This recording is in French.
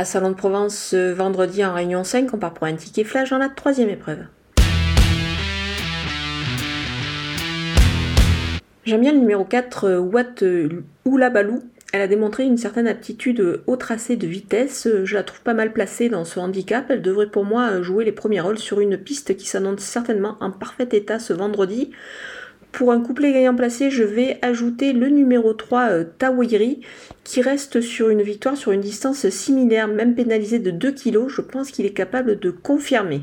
À Salon de Provence, vendredi en Réunion 5, on part pour un ticket flash dans la troisième épreuve. J'aime bien le numéro 4, Watt Oulabalou. Elle a démontré une certaine aptitude au tracé de vitesse. Je la trouve pas mal placée dans ce handicap. Elle devrait pour moi jouer les premiers rôles sur une piste qui s'annonce certainement en parfait état ce vendredi. Pour un couplet gagnant placé, je vais ajouter le numéro 3 euh, Tawiri qui reste sur une victoire sur une distance similaire, même pénalisé de 2 kg. Je pense qu'il est capable de confirmer.